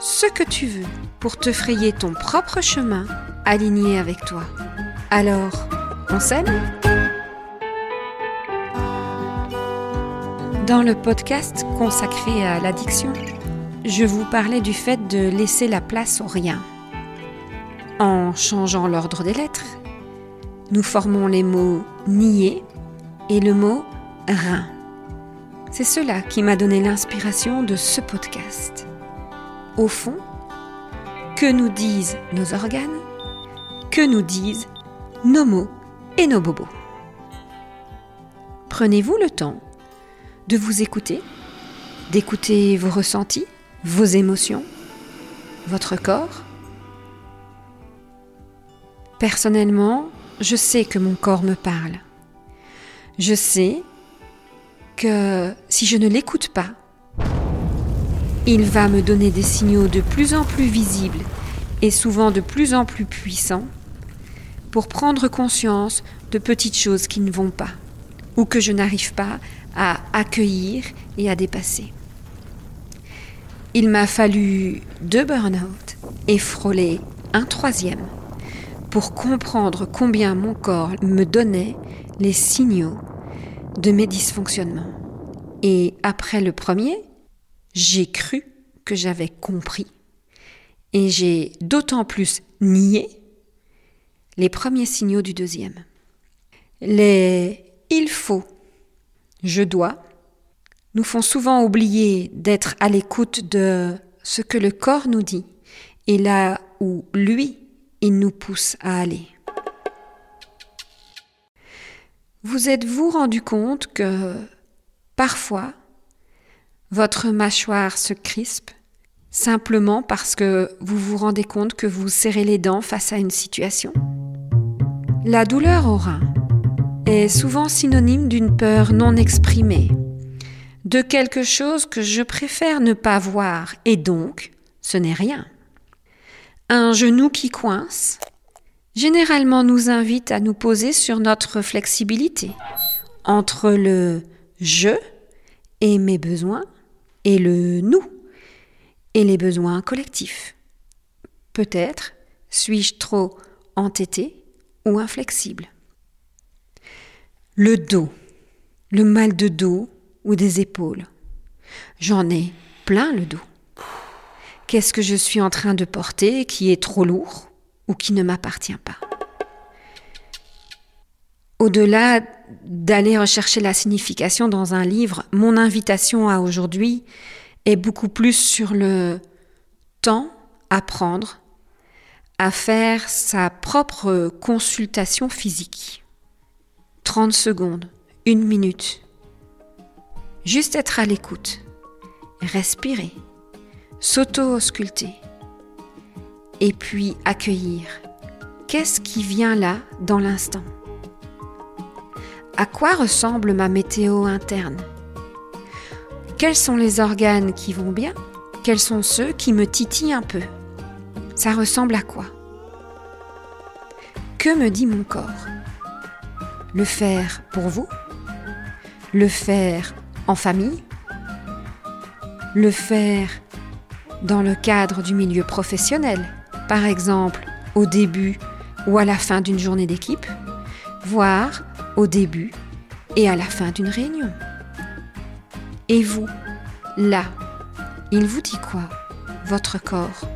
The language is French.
ce que tu veux pour te frayer ton propre chemin aligné avec toi. Alors, on s'aime Dans le podcast consacré à l'addiction, je vous parlais du fait de laisser la place au rien. En changeant l'ordre des lettres, nous formons les mots nier et le mot rein. C'est cela qui m'a donné l'inspiration de ce podcast. Au fond, que nous disent nos organes Que nous disent nos mots et nos bobos Prenez-vous le temps de vous écouter, d'écouter vos ressentis, vos émotions, votre corps Personnellement, je sais que mon corps me parle. Je sais que si je ne l'écoute pas, il va me donner des signaux de plus en plus visibles et souvent de plus en plus puissants pour prendre conscience de petites choses qui ne vont pas ou que je n'arrive pas à accueillir et à dépasser. Il m'a fallu deux burn-out et frôler un troisième pour comprendre combien mon corps me donnait les signaux de mes dysfonctionnements. Et après le premier, j'ai cru que j'avais compris et j'ai d'autant plus nié les premiers signaux du deuxième. Les il faut, je dois, nous font souvent oublier d'être à l'écoute de ce que le corps nous dit et là où lui il nous pousse à aller. Vous êtes-vous rendu compte que parfois votre mâchoire se crispe simplement parce que vous vous rendez compte que vous serrez les dents face à une situation. La douleur au rein est souvent synonyme d'une peur non exprimée, de quelque chose que je préfère ne pas voir. Et donc ce n'est rien. Un genou qui coince, généralement nous invite à nous poser sur notre flexibilité entre le je et mes besoins et le nous et les besoins collectifs. Peut-être suis-je trop entêté ou inflexible. Le dos, le mal de dos ou des épaules. J'en ai plein le dos. Qu'est-ce que je suis en train de porter qui est trop lourd ou qui ne m'appartient pas? Au-delà d'aller rechercher la signification dans un livre, mon invitation à aujourd'hui est beaucoup plus sur le temps à prendre à faire sa propre consultation physique. 30 secondes, une minute. Juste être à l'écoute, respirer s'auto-ausculter et puis accueillir. Qu'est-ce qui vient là dans l'instant? À quoi ressemble ma météo interne? Quels sont les organes qui vont bien? Quels sont ceux qui me titillent un peu? Ça ressemble à quoi? Que me dit mon corps? Le faire pour vous? Le faire en famille? Le faire dans le cadre du milieu professionnel, par exemple au début ou à la fin d'une journée d'équipe, voire au début et à la fin d'une réunion. Et vous, là, il vous dit quoi, votre corps?